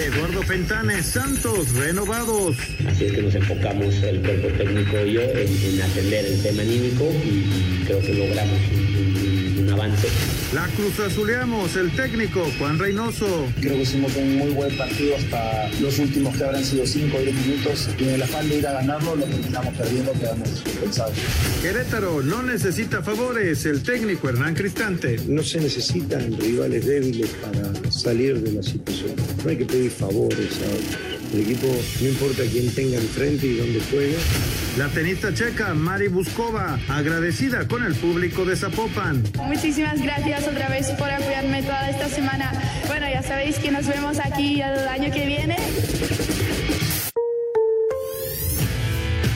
Eduardo Fentanes, Santos, renovados. Así es que nos enfocamos el cuerpo técnico y yo en, atender el tema anímico y, creo que logramos un, un avance. La Cruz Azuleamos, el técnico Juan Reynoso. Creo que hicimos un muy buen partido hasta los últimos que habrán sido 5 o 10 minutos. Y en el afán de ir a ganarlo, lo terminamos perdiendo, quedamos pensados. Querétaro no necesita favores, el técnico Hernán Cristante. No se necesitan rivales débiles para salir de la situación. No hay que pedir favores a el equipo, no importa quién tenga enfrente y dónde juegue. La tenista checa Mari Buskova, agradecida con el público de Zapopan. Muchísimas gracias otra vez por apoyarme toda esta semana. Bueno, ya sabéis que nos vemos aquí el año que viene.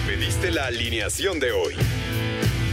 Pediste la alineación de hoy.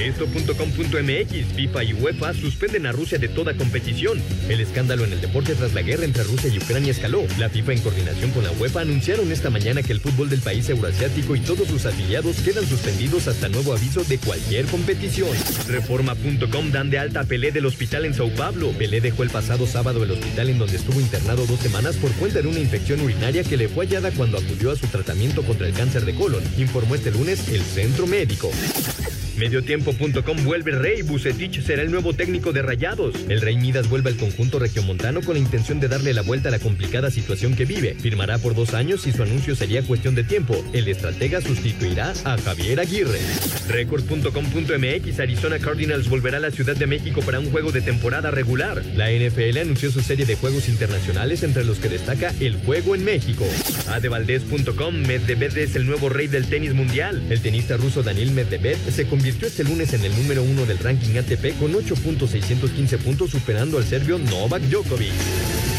Esto.com.mx, FIFA y UEFA suspenden a Rusia de toda competición. El escándalo en el deporte tras la guerra entre Rusia y Ucrania escaló. La FIFA en coordinación con la UEFA anunciaron esta mañana que el fútbol del país euroasiático y todos sus afiliados quedan suspendidos hasta nuevo aviso de cualquier competición. Reforma.com dan de alta a Pelé del hospital en Sao Paulo. Pelé dejó el pasado sábado el hospital en donde estuvo internado dos semanas por cuenta de una infección urinaria que le fue hallada cuando acudió a su tratamiento contra el cáncer de colon, informó este lunes el centro médico. Mediotiempo.com vuelve Rey, Bucetich será el nuevo técnico de Rayados. El Rey Midas vuelve al conjunto regiomontano con la intención de darle la vuelta a la complicada situación que vive. Firmará por dos años y su anuncio sería cuestión de tiempo. El estratega sustituirá a Javier Aguirre. Record.com.mx Arizona Cardinals volverá a la Ciudad de México para un juego de temporada regular. La NFL anunció su serie de juegos internacionales entre los que destaca el juego en México. Adevaldez.com Medvedev es el nuevo rey del tenis mundial. El tenista ruso Daniel Medvedev se convirtió este lunes en el número uno del ranking ATP con 8.615 puntos superando al serbio Novak Djokovic.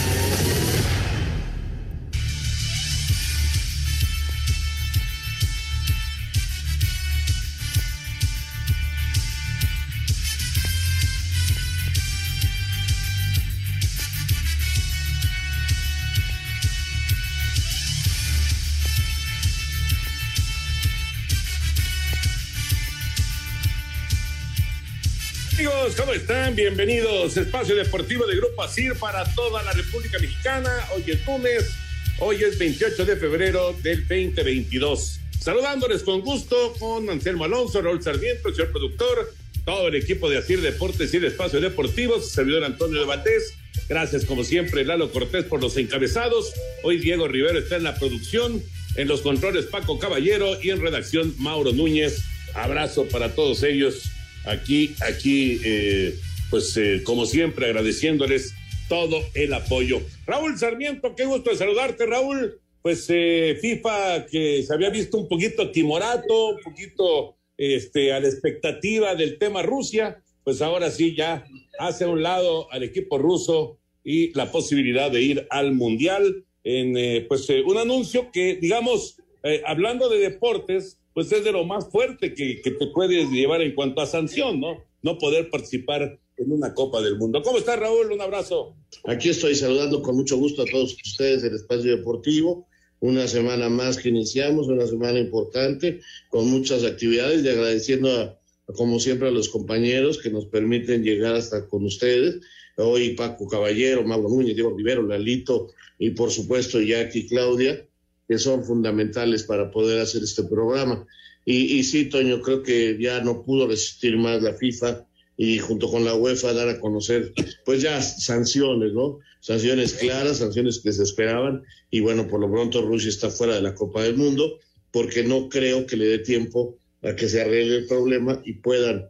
¿Cómo están? Bienvenidos. Espacio Deportivo de Grupo ASIR para toda la República Mexicana. Hoy es lunes, hoy es 28 de febrero del 2022. Saludándoles con gusto con Anselmo Alonso, Raúl Sarmiento, el señor productor, todo el equipo de ASIR Deportes y de Espacio Deportivo, servidor Antonio de Valdés. Gracias, como siempre, Lalo Cortés por los encabezados. Hoy Diego Rivero está en la producción, en los controles Paco Caballero y en redacción Mauro Núñez. Abrazo para todos ellos aquí, aquí, eh, pues eh, como siempre, agradeciéndoles todo el apoyo. Raúl Sarmiento, qué gusto de saludarte, Raúl. Pues eh, FIFA que se había visto un poquito timorato, un poquito este, a la expectativa del tema Rusia, pues ahora sí ya hace a un lado al equipo ruso y la posibilidad de ir al Mundial en pues un anuncio que, digamos, hablando de deportes, pues es de lo más fuerte que, que, te puedes llevar en cuanto a sanción, ¿no? No poder participar en una Copa del Mundo. ¿Cómo estás, Raúl? Un abrazo. Aquí estoy saludando con mucho gusto a todos ustedes del Espacio Deportivo. Una semana más que iniciamos, una semana importante, con muchas actividades y agradeciendo, a, como siempre, a los compañeros que nos permiten llegar hasta con ustedes. Hoy Paco Caballero, Mauro Núñez, Diego Rivero, Lalito y por supuesto Jackie Claudia que son fundamentales para poder hacer este programa. Y, sí, Toño, creo que ya no pudo resistir más la FIFA y junto con la UEFA dar a conocer, pues ya sanciones, ¿no? Sanciones claras, sanciones que se esperaban. Y bueno, por lo pronto Rusia está fuera de la Copa del Mundo porque no creo que le dé tiempo a que se arregle el problema y puedan,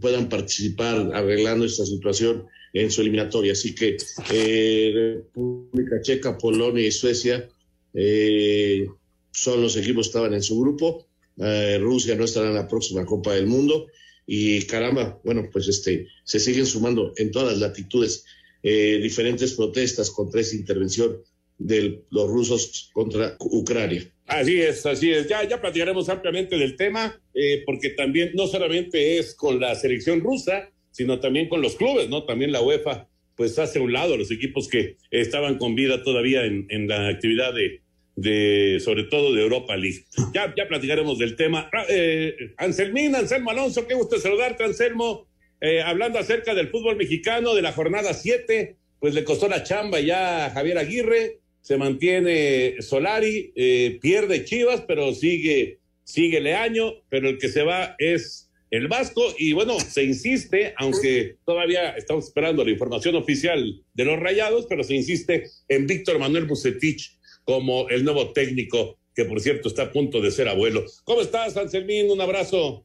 puedan participar arreglando esta situación en su eliminatoria. Así que eh, República Checa, Polonia y Suecia eh, son los equipos que estaban en su grupo. Eh, Rusia no estará en la próxima Copa del Mundo. y caramba, bueno, pues este, se siguen sumando en todas las latitudes eh, diferentes protestas contra esa intervención de los rusos contra Ucrania. Así es, así es. Ya, ya platicaremos ampliamente del tema, eh, porque también no solamente es con la selección rusa, sino también con los clubes, ¿no? También la UEFA, pues hace a un lado los equipos que estaban con vida todavía en, en la actividad de, de, sobre todo de Europa League. Ya, ya platicaremos del tema. Ah, eh, Anselmín, Anselmo Alonso, qué gusto saludarte, Anselmo. Eh, hablando acerca del fútbol mexicano de la jornada 7, pues le costó la chamba ya a Javier Aguirre, se mantiene Solari, eh, pierde Chivas, pero sigue, sigue Leaño, pero el que se va es el Vasco, y bueno, se insiste, aunque todavía estamos esperando la información oficial de los Rayados, pero se insiste en Víctor Manuel Bucetich como el nuevo técnico, que por cierto está a punto de ser abuelo. ¿Cómo estás, Anselmín? Un abrazo.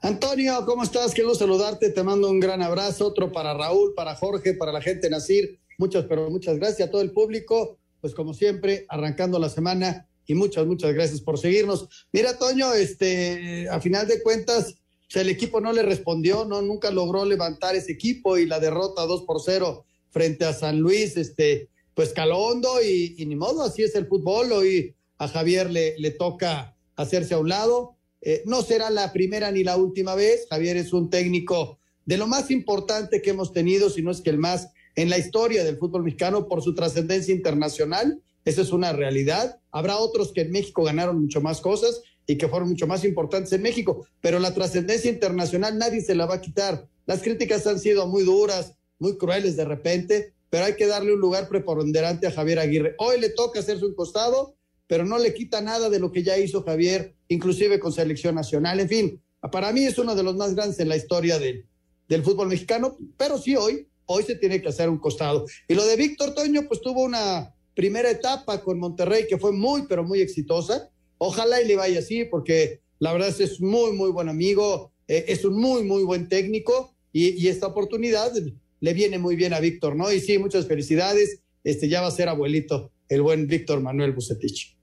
Antonio, ¿cómo estás? Gusto saludarte. Te mando un gran abrazo. Otro para Raúl, para Jorge, para la gente Nacir. Muchas, pero muchas gracias a todo el público. Pues como siempre, arrancando la semana y muchas, muchas gracias por seguirnos. Mira, Toño, este, a final de cuentas, el equipo no le respondió, no, nunca logró levantar ese equipo y la derrota 2 por 0 frente a San Luis, este, pues caló hondo y, y, ni modo, así es el fútbol. Hoy a Javier le, le toca hacerse a un lado. Eh, no será la primera ni la última vez. Javier es un técnico de lo más importante que hemos tenido, si no es que el más en la historia del fútbol mexicano por su trascendencia internacional. Esa es una realidad. Habrá otros que en México ganaron mucho más cosas y que fueron mucho más importantes en México, pero la trascendencia internacional nadie se la va a quitar. Las críticas han sido muy duras, muy crueles de repente, pero hay que darle un lugar preponderante a Javier Aguirre. Hoy le toca hacer su costado, pero no le quita nada de lo que ya hizo Javier, inclusive con selección nacional. En fin, para mí es uno de los más grandes en la historia del, del fútbol mexicano, pero sí hoy, hoy se tiene que hacer un costado. Y lo de Víctor Toño, pues tuvo una primera etapa con Monterrey que fue muy, pero muy exitosa. Ojalá y le vaya así, porque la verdad es, es muy, muy buen amigo, eh, es un muy, muy buen técnico y, y esta oportunidad le viene muy bien a Víctor, ¿no? Y sí, muchas felicidades. Este ya va a ser abuelito, el buen Víctor Manuel Bucetich.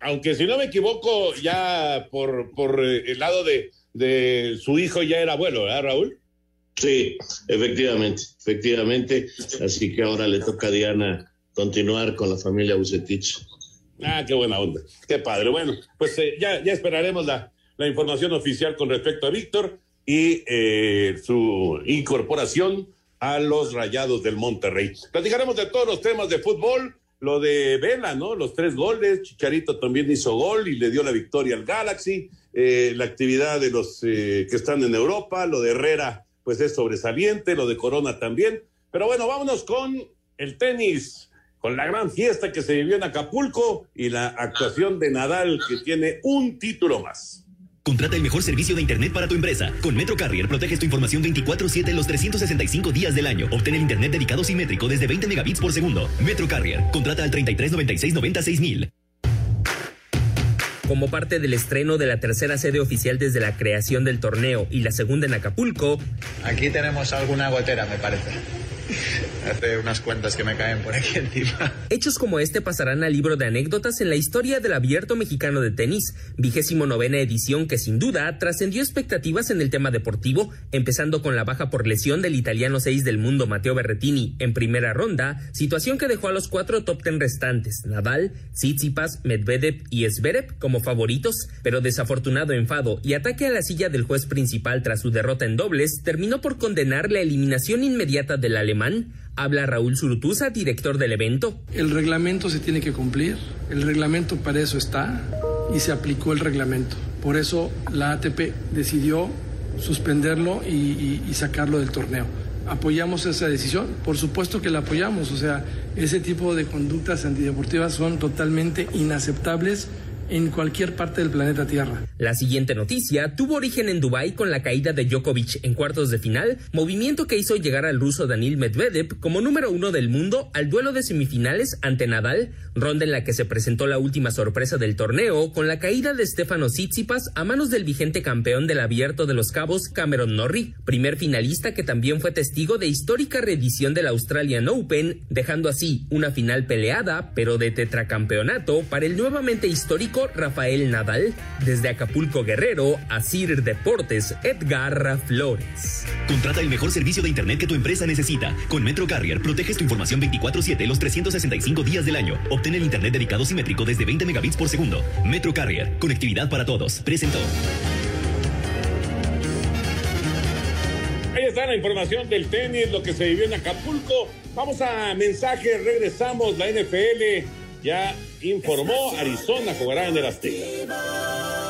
Aunque si no me equivoco, ya por, por eh, el lado de, de su hijo ya era abuelo, ¿verdad, Raúl? Sí, efectivamente, efectivamente. Así que ahora le toca a Diana continuar con la familia Bucetich. Ah, qué buena onda, qué padre. Bueno, pues eh, ya, esperaremos la, la información oficial con respecto a Víctor y eh, su incorporación a los Rayados del Monterrey. Platicaremos de todos los temas de fútbol, lo de Vela, ¿no? Los tres goles, Chicharito también hizo gol y le dio la victoria al Galaxy, eh, la actividad de los eh, que están en Europa, lo de Herrera, pues es sobresaliente, lo de Corona también. Pero bueno, vámonos con el tenis, con la gran fiesta que se vivió en Acapulco y la actuación de Nadal, que tiene un título más. Contrata el mejor servicio de Internet para tu empresa. Con Metro Carrier proteges tu información 24-7 los 365 días del año. Obtén el Internet dedicado simétrico desde 20 megabits por segundo. Metro Carrier. Contrata al 33 96 96 mil. Como parte del estreno de la tercera sede oficial desde la creación del torneo y la segunda en Acapulco. Aquí tenemos alguna gotera, me parece. Hace unas cuentas que me caen por aquí encima. Hechos como este pasarán al libro de anécdotas en la historia del abierto mexicano de tenis, vigésimo novena edición que sin duda trascendió expectativas en el tema deportivo, empezando con la baja por lesión del italiano 6 del mundo Matteo Berretini en primera ronda, situación que dejó a los cuatro top ten restantes, Nadal, Tsitsipas, Medvedev y Zverev como favoritos, pero desafortunado enfado y ataque a la silla del juez principal tras su derrota en dobles terminó por condenar la eliminación inmediata del alemán Habla Raúl Zurutuza, director del evento. El reglamento se tiene que cumplir, el reglamento para eso está y se aplicó el reglamento. Por eso la ATP decidió suspenderlo y, y, y sacarlo del torneo. ¿Apoyamos esa decisión? Por supuesto que la apoyamos, o sea, ese tipo de conductas antideportivas son totalmente inaceptables en cualquier parte del planeta Tierra. La siguiente noticia tuvo origen en Dubái con la caída de Djokovic en cuartos de final, movimiento que hizo llegar al ruso Danil Medvedev como número uno del mundo al duelo de semifinales ante Nadal, ronda en la que se presentó la última sorpresa del torneo con la caída de Stefano Tsitsipas a manos del vigente campeón del Abierto de los Cabos Cameron Norrie, primer finalista que también fue testigo de histórica reedición del Australian Open, dejando así una final peleada pero de tetracampeonato para el nuevamente histórico Rafael Nadal. Desde Acapulco Guerrero, Asir Deportes, Edgar Flores. Contrata el mejor servicio de Internet que tu empresa necesita. Con Metro Carrier proteges tu información 24-7 los 365 días del año. Obtén el Internet dedicado simétrico desde 20 megabits por segundo. Metro Carrier, conectividad para todos. Presentó. Ahí está la información del tenis, lo que se vivió en Acapulco. Vamos a mensaje, regresamos. La NFL ya informó, Arizona jugará en el Azteca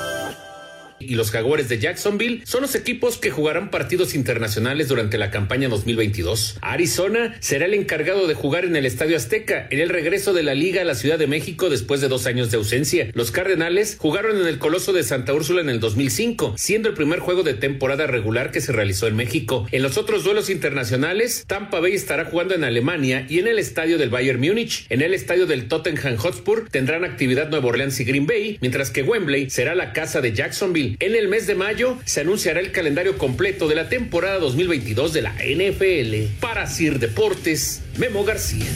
y los Jaguares de Jacksonville son los equipos que jugarán partidos internacionales durante la campaña 2022. Arizona será el encargado de jugar en el Estadio Azteca en el regreso de la liga a la Ciudad de México después de dos años de ausencia. Los Cardenales jugaron en el Coloso de Santa Úrsula en el 2005, siendo el primer juego de temporada regular que se realizó en México. En los otros duelos internacionales, Tampa Bay estará jugando en Alemania y en el estadio del Bayern Múnich. En el estadio del Tottenham Hotspur tendrán actividad Nueva Orleans y Green Bay, mientras que Wembley será la casa de Jacksonville. En el mes de mayo se anunciará el calendario completo de la temporada 2022 de la NFL. Para Sir Deportes, Memo García.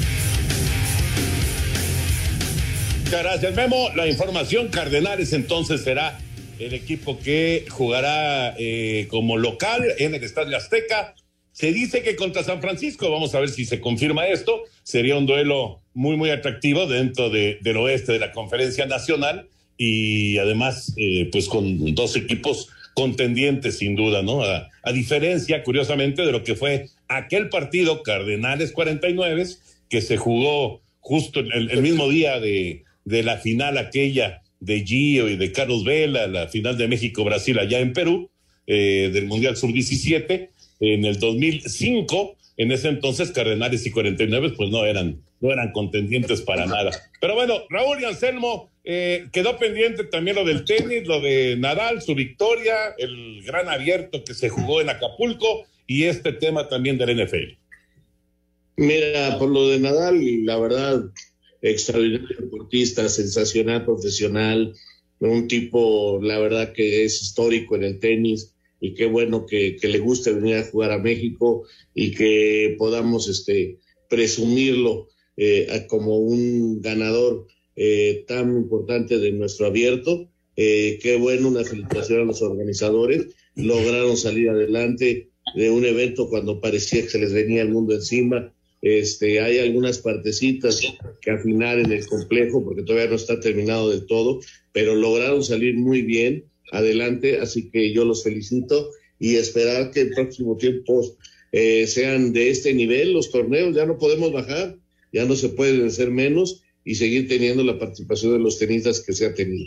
Muchas gracias, Memo. La información Cardenales entonces será el equipo que jugará eh, como local en el Estadio Azteca. Se dice que contra San Francisco, vamos a ver si se confirma esto, sería un duelo muy, muy atractivo dentro de, del oeste de la Conferencia Nacional y además, eh, pues con dos equipos contendientes, sin duda, ¿no? A, diferencia, curiosamente, de lo que fue aquel partido Cardenales 49, que se jugó justo el, mismo día de, de la final aquella de Gio y de Carlos Vela, la final de México-Brasil allá en Perú, eh, del Mundial Sub-17, en el 2005, en ese entonces Cardenales y 49 pues no eran, no eran contendientes para nada. Pero bueno, Raúl y Anselmo, eh, quedó pendiente también lo del tenis, lo de Nadal, su victoria, el gran abierto que se jugó en Acapulco y este tema también del NFL. Mira, por lo de Nadal, la verdad, extraordinario deportista, sensacional profesional, un tipo, la verdad que es histórico en el tenis y qué bueno que, que le guste venir a jugar a México y que podamos este, presumirlo eh, como un ganador eh, tan importante de nuestro abierto. Eh, qué bueno, una felicitación a los organizadores. Lograron salir adelante de un evento cuando parecía que se les venía el mundo encima. Este, hay algunas partecitas que afinar en el complejo porque todavía no está terminado del todo, pero lograron salir muy bien adelante, así que yo los felicito y esperar que el próximo tiempo eh, sean de este nivel los torneos, ya no podemos bajar, ya no se pueden hacer menos y seguir teniendo la participación de los tenistas que se ha tenido.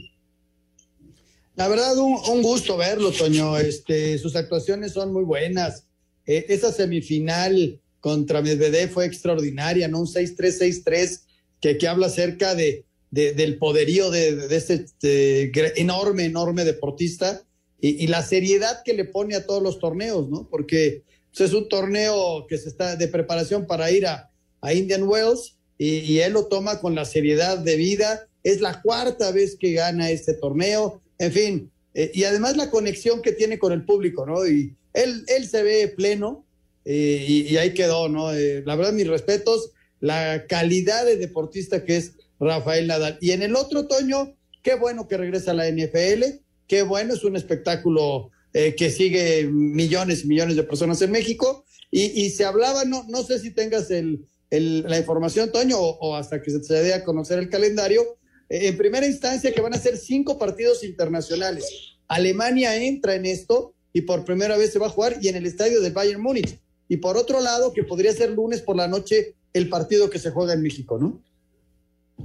La verdad, un, gusto verlo, Toño. Este, sus actuaciones son muy buenas. Eh, esa semifinal contra Medvedev fue extraordinaria, ¿no? Un 6-3-6-3 que, que habla acerca de, del poderío de, este, enorme, enorme deportista y, la seriedad que le pone a todos los torneos, ¿no? Porque pues, es un torneo que se está de preparación para ir a Indian Wells y, él lo toma con la seriedad de vida. Es la cuarta vez que gana este torneo, en fin, eh, y además la conexión que tiene con el público, ¿no? Y él, él se ve pleno eh, y, ahí quedó, ¿no? Eh, la verdad, mis respetos, la calidad de deportista que es Rafael Nadal. Y en el otro otoño, qué bueno que regresa a la NFL, qué bueno, es un espectáculo que sigue millones y millones de personas en México. Y, y se hablaba, no, no sé si tengas el, la información, Toño, o, hasta que se dé a conocer el calendario. Eh, en primera instancia, que van a ser cinco partidos internacionales. Alemania entra en esto y por primera vez se va a jugar y en el estadio de Bayern Múnich. Y por otro lado, que podría ser lunes por la noche el partido que se juega en México, ¿no?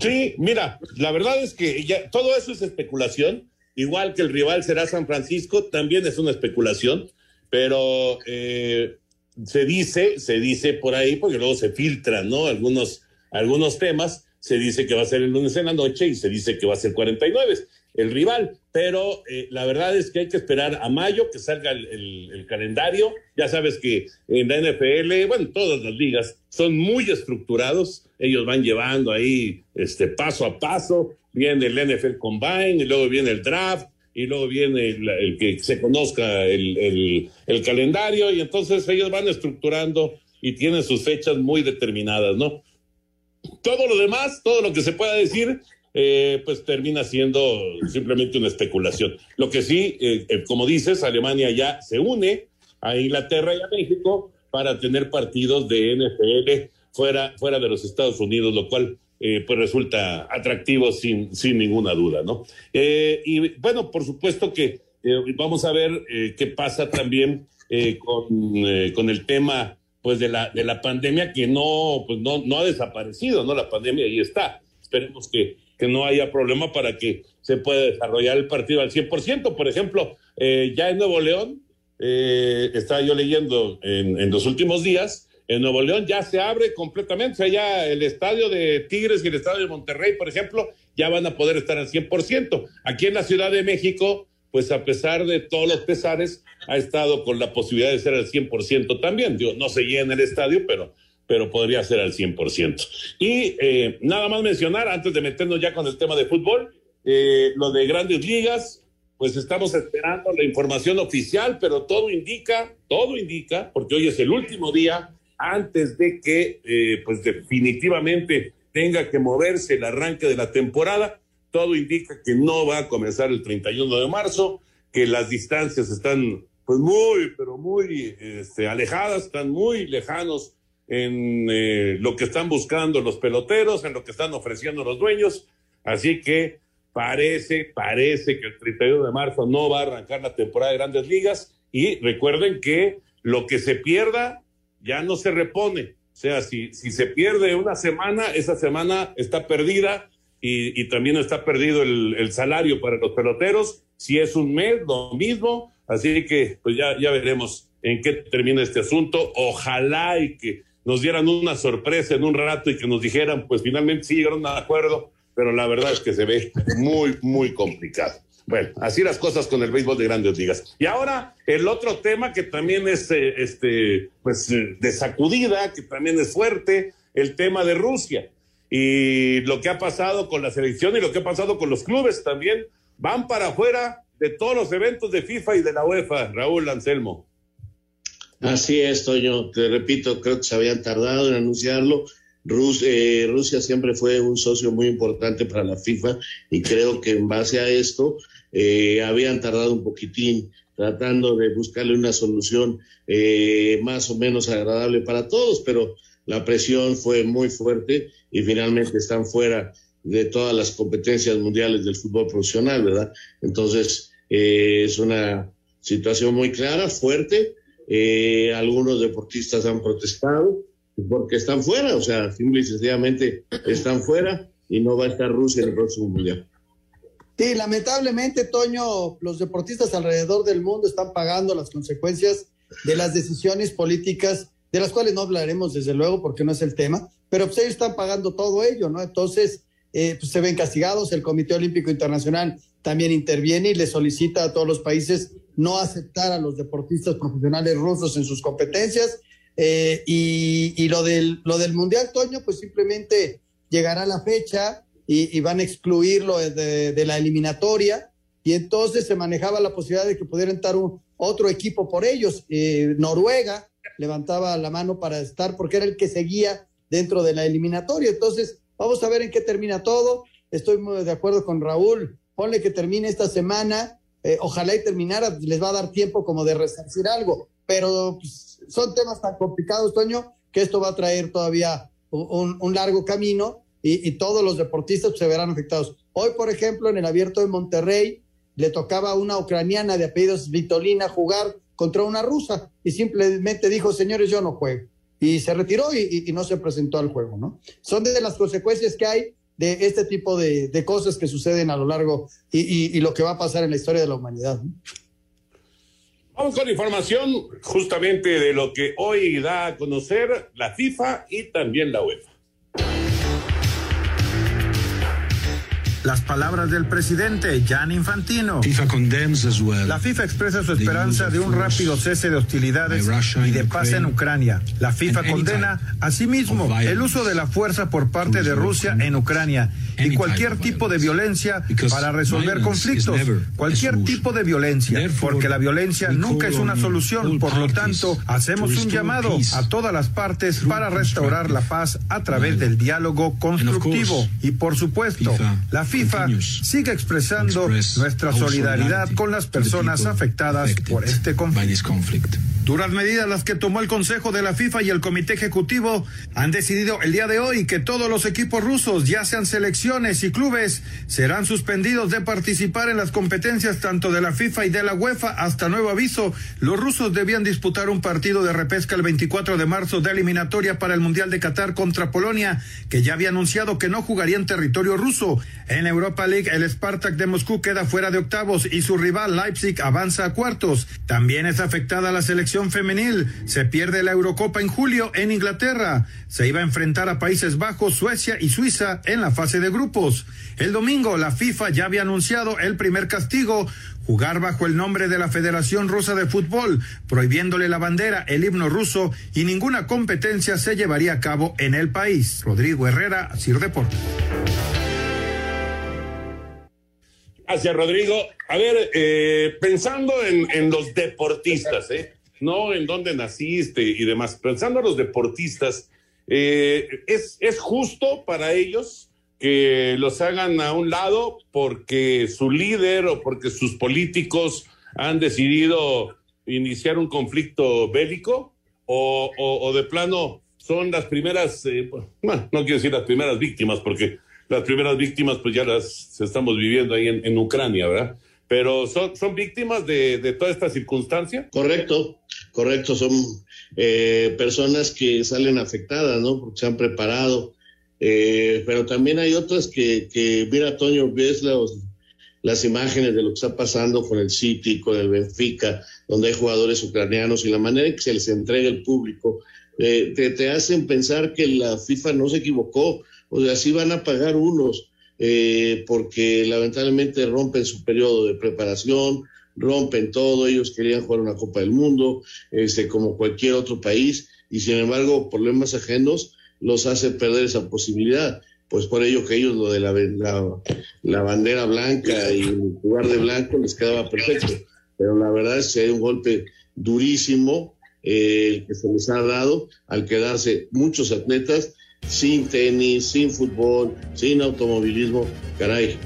Sí, mira, la verdad es que ya todo eso es especulación. Igual que el rival será San Francisco, también es una especulación, pero eh, se dice, se dice por ahí, porque luego se filtran, ¿no? Algunos, algunos temas, se dice que va a ser el lunes en la noche y se dice que va a ser 49 el rival, pero eh, la verdad es que hay que esperar a mayo que salga el, calendario. Ya sabes que en la NFL, bueno, todas las ligas son muy estructurados, ellos van llevando ahí este paso a paso, viene el NFL Combine y luego viene el draft y luego viene el, que se conozca el, calendario y entonces ellos van estructurando y tienen sus fechas muy determinadas, ¿no? Todo lo demás, todo lo que se pueda decir, eh, pues termina siendo simplemente una especulación. Lo que sí, eh, eh, como dices, Alemania ya se une a Inglaterra y a México para tener partidos de NFL fuera, fuera de los Estados Unidos, lo cual pues resulta atractivo sin, sin ninguna duda, ¿no? y bueno, por supuesto que vamos a ver qué pasa también con, con el tema pues de la, de la pandemia que no, pues no, no ha desaparecido, ¿no? La pandemia ahí está. Esperemos que, que no haya problema para que se pueda desarrollar el partido al 100%. Por ejemplo, eh, ya en Nuevo León, eh, estaba yo leyendo en, en, los últimos días, en Nuevo León ya se abre completamente, o sea, ya el estadio de Tigres y el estadio de Monterrey, por ejemplo, ya van a poder estar al 100%. Aquí en la Ciudad de México, pues a pesar de todos los pesares, ha estado con la posibilidad de ser al 100% también. Digo, no se llena el estadio, pero pero podría ser al 100%. Y eh, nada más mencionar, antes de meternos ya con el tema de fútbol, eh, lo de grandes ligas, pues estamos esperando la información oficial, pero todo indica, todo indica, porque hoy es el último día antes de que, eh, pues definitivamente tenga que moverse el arranque de la temporada, todo indica que no va a comenzar el 31 de marzo, que las distancias están pues muy, pero muy este, alejadas, están muy lejanos en eh, lo que están buscando los peloteros, en lo que están ofreciendo los dueños. Así que parece, parece que el 31 de marzo no va a arrancar la temporada de grandes ligas. Y recuerden que lo que se pierda ya no se repone. O sea, si, si se pierde una semana, esa semana está perdida y, y también está perdido el, el, salario para los peloteros. Si es un mes, lo mismo. Así que pues ya, ya veremos en qué termina este asunto. Ojalá y que nos dieran una sorpresa en un rato y que nos dijeran, pues finalmente sí llegaron a acuerdo, pero la verdad es que se ve muy, muy complicado. Bueno, así las cosas con el béisbol de grandes ligas. Y ahora el otro tema que también es eh, este, pues, eh, de sacudida, que también es fuerte, el tema de Rusia. Y lo que ha pasado con la selección y lo que ha pasado con los clubes también van para afuera de todos los eventos de FIFA y de la UEFA, Raúl Anselmo. Así es, Toño. Te repito, creo que se habían tardado en anunciarlo. Eh, Rusia siempre fue un socio muy importante para la FIFA y creo que en base a esto eh, habían tardado un poquitín tratando de buscarle una solución eh, más o menos agradable para todos, pero la presión fue muy fuerte y finalmente están fuera de todas las competencias mundiales del fútbol profesional, ¿verdad? Entonces, es una situación muy clara, fuerte, eh, algunos deportistas han protestado porque están fuera, o sea, simple y sencillamente están fuera y no va a estar Rusia en el próximo mundial. Sí, lamentablemente, Toño, los deportistas alrededor del mundo están pagando las consecuencias de las decisiones políticas, de las cuales no hablaremos desde luego porque no es el tema, pero pues ellos están pagando todo ello, ¿no? Entonces, eh, pues se ven castigados, el Comité Olímpico Internacional también interviene y le solicita a todos los países no aceptar a los deportistas profesionales rusos en sus competencias. Eh, y, lo, del, lo del Mundial, Toño, pues simplemente llegará la fecha y, van a excluirlo de, la eliminatoria. Y entonces se manejaba la posibilidad de que pudiera entrar un, otro equipo por ellos. Eh, Noruega levantaba la mano para estar porque era el que seguía dentro de la eliminatoria. Entonces, vamos a ver en qué termina todo. Estoy muy de acuerdo con Raúl. Ponle que termine esta semana eh, ojalá y terminara, les va a dar tiempo como de resarcir algo, pero pues, son temas tan complicados, Toño, que esto va a traer todavía un, largo camino y, todos los deportistas pues, se verán afectados. Hoy, por ejemplo, en el abierto de Monterrey, le tocaba a una ucraniana de apellidos Vitolina jugar contra una rusa y simplemente dijo, señores, yo no juego. Y se retiró y, no se presentó al juego, ¿no? Son de las consecuencias que hay de este tipo de, cosas que suceden a lo largo y, lo que va a pasar en la historia de la humanidad. Vamos con información justamente de lo que hoy da a conocer la FIFA y también la UEFA. Las palabras del presidente Jan Infantino. La FIFA expresa su esperanza de un rápido cese de hostilidades y de paz en Ucrania. La FIFA condena asimismo el uso de la fuerza por parte de Rusia en Ucrania y cualquier tipo de violencia para resolver conflictos, cualquier tipo de violencia, porque la violencia nunca es una solución. Por lo tanto, hacemos un llamado a todas las partes para restaurar la paz a través del diálogo constructivo. Y por supuesto, la FIFA sigue expresando nuestra solidaridad con las personas afectadas por este conflicto. Duras medidas las que tomó el Consejo de la FIFA y el Comité Ejecutivo han decidido el día de hoy que todos los equipos rusos, ya sean selecciones y clubes, serán suspendidos de participar en las competencias tanto de la FIFA y de la UEFA hasta nuevo aviso. Los rusos debían disputar un partido de repesca el 24 de marzo de eliminatoria para el Mundial de Qatar contra Polonia, que ya había anunciado que no jugaría en territorio ruso. En Europa League, el Spartak de Moscú queda fuera de octavos y su rival Leipzig avanza a cuartos. También es afectada la selección femenil. Se pierde la Eurocopa en julio en Inglaterra. Se iba a enfrentar a Países Bajos, Suecia y Suiza en la fase de grupos. El domingo la FIFA ya había anunciado el primer castigo, jugar bajo el nombre de la Federación Rusa de Fútbol, prohibiéndole la bandera, el himno ruso y ninguna competencia se llevaría a cabo en el país. Rodrigo Herrera, Sir Deportes. Hacia Rodrigo. A ver, eh, pensando en, los deportistas, ¿eh? no en dónde naciste y demás. Pensando en los deportistas, eh, ¿es, ¿es justo para ellos que los hagan a un lado porque su líder o porque sus políticos han decidido iniciar un conflicto bélico? ¿O, o, de plano son las primeras, eh, bueno, no quiero decir las primeras víctimas, porque las primeras víctimas pues ya las estamos viviendo ahí en, en Ucrania, ¿verdad? pero son, son víctimas de, de toda esta circunstancia. Correcto, correcto, son eh, personas que salen afectadas, ¿no? Porque se han preparado, eh, pero también hay otras que, que mira, Toño, ves los, las imágenes de lo que está pasando con el City, con el Benfica, donde hay jugadores ucranianos y la manera en que se les entrega el público, eh, te, te hacen pensar que la FIFA no se equivocó, o sea, sí van a pagar unos, eh, porque lamentablemente rompen su periodo de preparación, rompen todo, ellos querían jugar una Copa del Mundo, este, como cualquier otro país, y sin embargo, problemas ajenos los hace perder esa posibilidad. Pues por ello que ellos lo de la, la, bandera blanca y jugar de blanco les quedaba perfecto. Pero la verdad es que hay un golpe durísimo eh, que se les ha dado al quedarse muchos atletas sin tenis, sin fútbol, sin automovilismo, caray,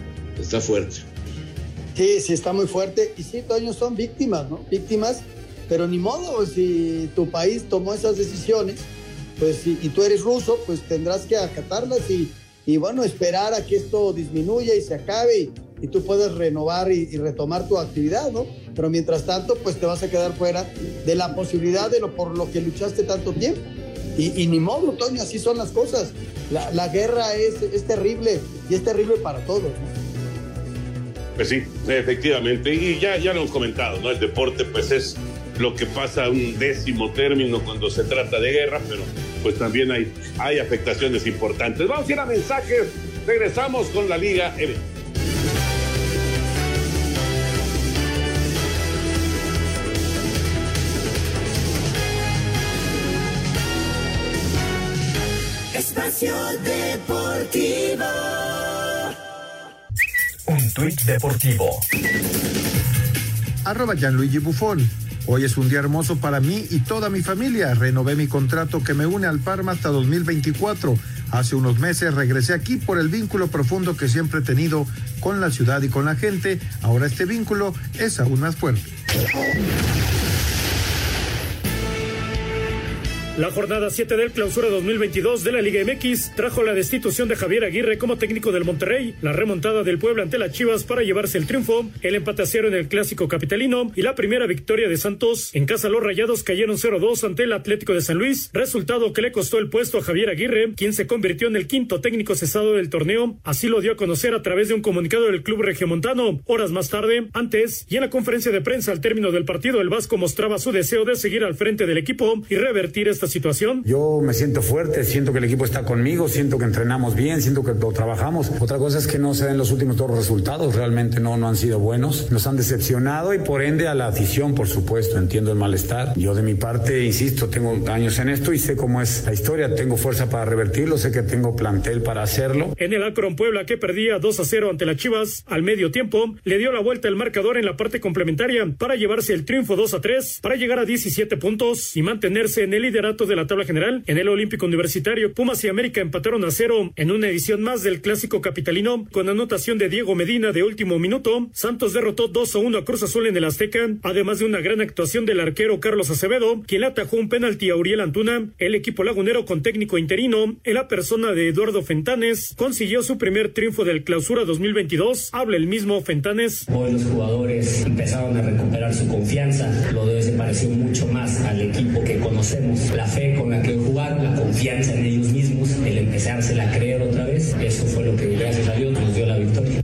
está fuerte. Sí, sí, está muy fuerte. Y sí, Toño, son víctimas, ¿no? Víctimas, pero ni modo, si tu país tomó esas decisiones, pues y, tú eres ruso, pues tendrás que acatarlas y, y, bueno, esperar a que esto disminuya y se acabe y, tú puedas renovar y, y, retomar tu actividad, ¿no? Pero mientras tanto, pues te vas a quedar fuera de la posibilidad de lo por lo que luchaste tanto tiempo. Y, ni modo, Toño, así son las cosas. La, guerra es, es, terrible y es terrible para todos. Pues sí, efectivamente. Y ya, ya lo hemos comentado, ¿no? El deporte, pues es lo que pasa a un décimo término cuando se trata de guerra, pero pues también hay, hay afectaciones importantes. Vamos a ir a mensajes. Regresamos con la Liga M. Espacio Deportivo. Un tuit deportivo. Arroba Gianluigi Buffon. Hoy es un día hermoso para mí y toda mi familia. Renové mi contrato que me une al Parma hasta 2024. Hace unos meses regresé aquí por el vínculo profundo que siempre he tenido con la ciudad y con la gente. Ahora este vínculo es aún más fuerte. La jornada 7 del clausura 2022 de la Liga MX trajo la destitución de Javier Aguirre como técnico del Monterrey, la remontada del pueblo ante las Chivas para llevarse el triunfo, el empate a cero en el clásico capitalino y la primera victoria de Santos. En casa los Rayados cayeron 0-2 ante el Atlético de San Luis, resultado que le costó el puesto a Javier Aguirre, quien se convirtió en el quinto técnico cesado del torneo. Así lo dio a conocer a través de un comunicado del club regiomontano. Horas más tarde, antes y en la conferencia de prensa al término del partido, el Vasco mostraba su deseo de seguir al frente del equipo y revertir esta esta situación. Yo me siento fuerte, siento que el equipo está conmigo, siento que entrenamos bien, siento que lo trabajamos. Otra cosa es que no se den los últimos dos resultados, realmente no, no han sido buenos, nos han decepcionado y por ende a la afición, por supuesto, entiendo el malestar. Yo de mi parte, insisto, tengo años en esto y sé cómo es la historia, tengo fuerza para revertirlo, sé que tengo plantel para hacerlo. En el Akron Puebla que perdía 2 a 0 ante las Chivas al medio tiempo, le dio la vuelta el marcador en la parte complementaria para llevarse el triunfo 2 a 3 para llegar a 17 puntos y mantenerse en el liderato de la tabla general. En el Olímpico Universitario, Pumas y América empataron a cero en una edición más del clásico capitalino con anotación de Diego Medina de último minuto. Santos derrotó 2 a 1 a Cruz Azul en el Azteca, además de una gran actuación del arquero Carlos Acevedo, quien atajó un penalti a Uriel Antuna. El equipo lagunero con técnico interino, en la persona de Eduardo Fentanes, consiguió su primer triunfo del clausura 2022. Habla el mismo Fentanes. Hoy los jugadores empezaron a recuperar su confianza. Lo de hoy pareció mucho más al equipo que conocemos. La fe con la que jugaron, la confianza en ellos mismos, el empezársela a creer otra vez. Eso fue lo que, gracias a Dios, nos dio.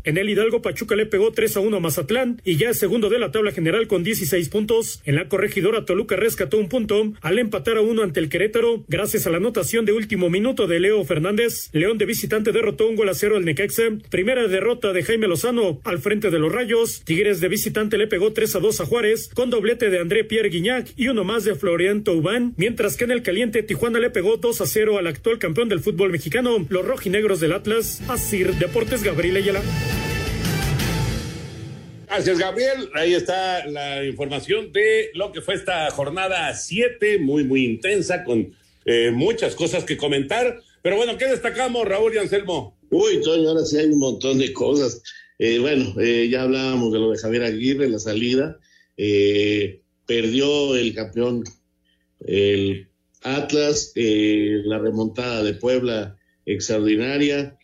En el Hidalgo, Pachuca le pegó 3 a 1 a Mazatlán y ya es segundo de la tabla general con 16 puntos. En la corregidora, Toluca rescató un punto al empatar a uno ante el Querétaro, gracias a la anotación de último minuto de Leo Fernández. León de visitante derrotó un gol a cero al Necaxa. Primera derrota de Jaime Lozano al frente de los Rayos. Tigres de visitante le pegó 3 a 2 a Juárez con doblete de André Pierre Guignac y uno más de Florian Taubán, mientras que en el caliente Tijuana le pegó 2 a 0 al actual campeón del fútbol mexicano, los rojinegros del Atlas, Asir Deportes Gabriel Ayala. Gracias, Gabriel. Ahí está la información de lo que fue esta jornada 7, muy, muy intensa, con eh, muchas cosas que comentar. Pero bueno, ¿qué destacamos, Raúl y Anselmo? Uy, Toño, ahora sí hay un montón de cosas. Eh, bueno, eh, ya hablábamos de lo de Javier Aguirre, la salida. perdió el campeón, el Atlas, la remontada de Puebla extraordinaria.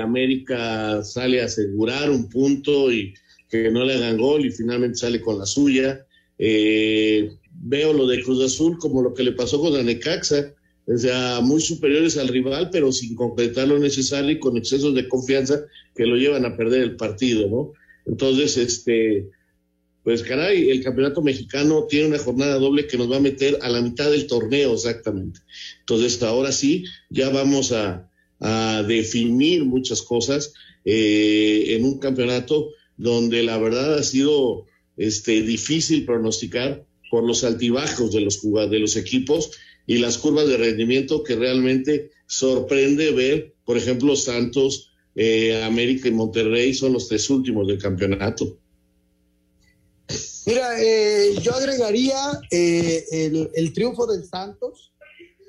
América sale a asegurar un punto y que no le hagan gol y finalmente sale con la suya. Eh, veo lo de Cruz Azul como lo que le pasó con la Necaxa, o sea, muy superiores al rival, pero sin concretar lo necesario y con excesos de confianza que lo llevan a perder el partido, ¿no? Entonces, este, pues caray, el campeonato mexicano tiene una jornada doble que nos va a meter a la mitad del torneo exactamente. Entonces, ahora sí, ya vamos a, a definir muchas cosas eh, en un campeonato donde la verdad ha sido este, difícil pronosticar por los altibajos de los, de los equipos y las curvas de rendimiento que realmente sorprende ver, por ejemplo, Santos, eh, América y Monterrey son los tres últimos del campeonato. Mira, eh, yo agregaría eh, el, el, triunfo del Santos.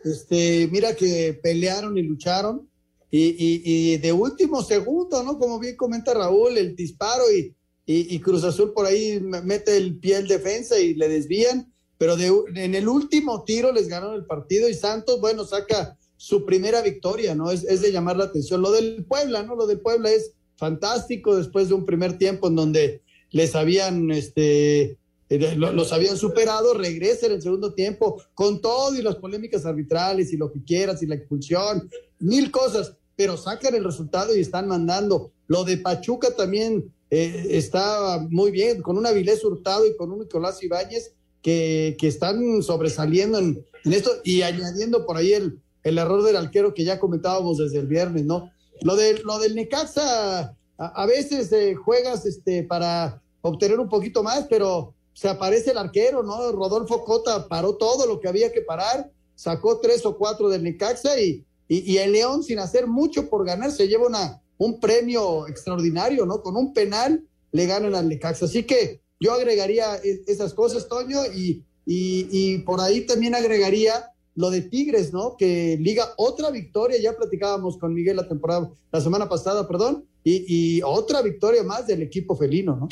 Este, mira que pelearon y lucharon y, de último segundo, ¿no? Como bien comenta Raúl, el disparo y, y, Cruz Azul por ahí mete el pie en defensa y le desvían, pero de, en el último tiro les ganaron el partido y Santos, bueno, saca su primera victoria, ¿no? Es, es de llamar la atención. Lo del Puebla, ¿no? Lo del Puebla es fantástico después de un primer tiempo en donde les habían, este, eh, los habían superado, regresa en el segundo tiempo con todo y las polémicas arbitrales y lo que quieras y la expulsión, mil cosas pero sacan el resultado y están mandando. Lo de Pachuca también eh, está muy bien, con un Avilés Hurtado y con un Nicolás Ibáñez que, que están sobresaliendo en, esto y añadiendo por ahí el, el error del arquero que ya comentábamos desde el viernes, ¿no? Lo, de, lo del Necaxa, a, veces eh, juegas este, para obtener un poquito más, pero se aparece el arquero, ¿no? Rodolfo Cota paró todo lo que había que parar, sacó tres o cuatro del Necaxa y, y, el León, sin hacer mucho por ganar, se lleva un premio extraordinario, ¿no? Con un penal le ganan al Necaxa. Así que yo agregaría e, esas cosas, Toño, y, y, por ahí también agregaría lo de Tigres, ¿no? Que liga otra victoria, ya platicábamos con Miguel la temporada, la semana pasada, perdón, y, y otra victoria más del equipo felino, ¿no?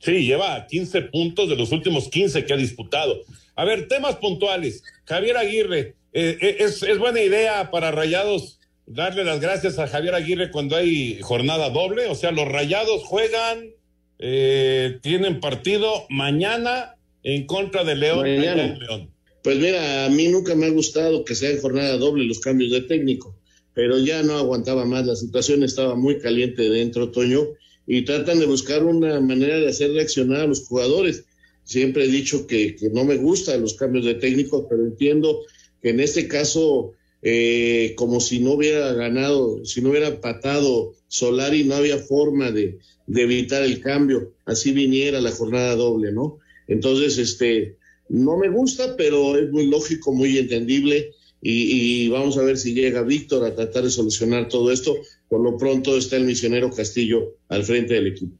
Sí, lleva 15 puntos de los últimos 15 que ha disputado. A ver, temas puntuales. Javier Aguirre, eh, eh, es, es, buena idea para Rayados darle las gracias a Javier Aguirre cuando hay jornada doble. O sea, los Rayados juegan, eh, tienen partido mañana en contra de León, León. Pues mira, a mí nunca me ha gustado que sea en jornada doble los cambios de técnico, pero ya no aguantaba más. La situación estaba muy caliente dentro, Toño, y tratan de buscar una manera de hacer reaccionar a los jugadores. siempre he dicho que, no me gustan los cambios de técnicos, pero entiendo que en este caso, eh, como si no hubiera ganado, si no hubiera patado Solari, no había forma de, de evitar el cambio, así viniera la jornada doble, ¿no? Entonces, este, no me gusta, pero es muy lógico, muy entendible y, vamos a ver si llega Víctor a tratar de solucionar todo esto. Por lo pronto está el misionero Castillo al frente del equipo.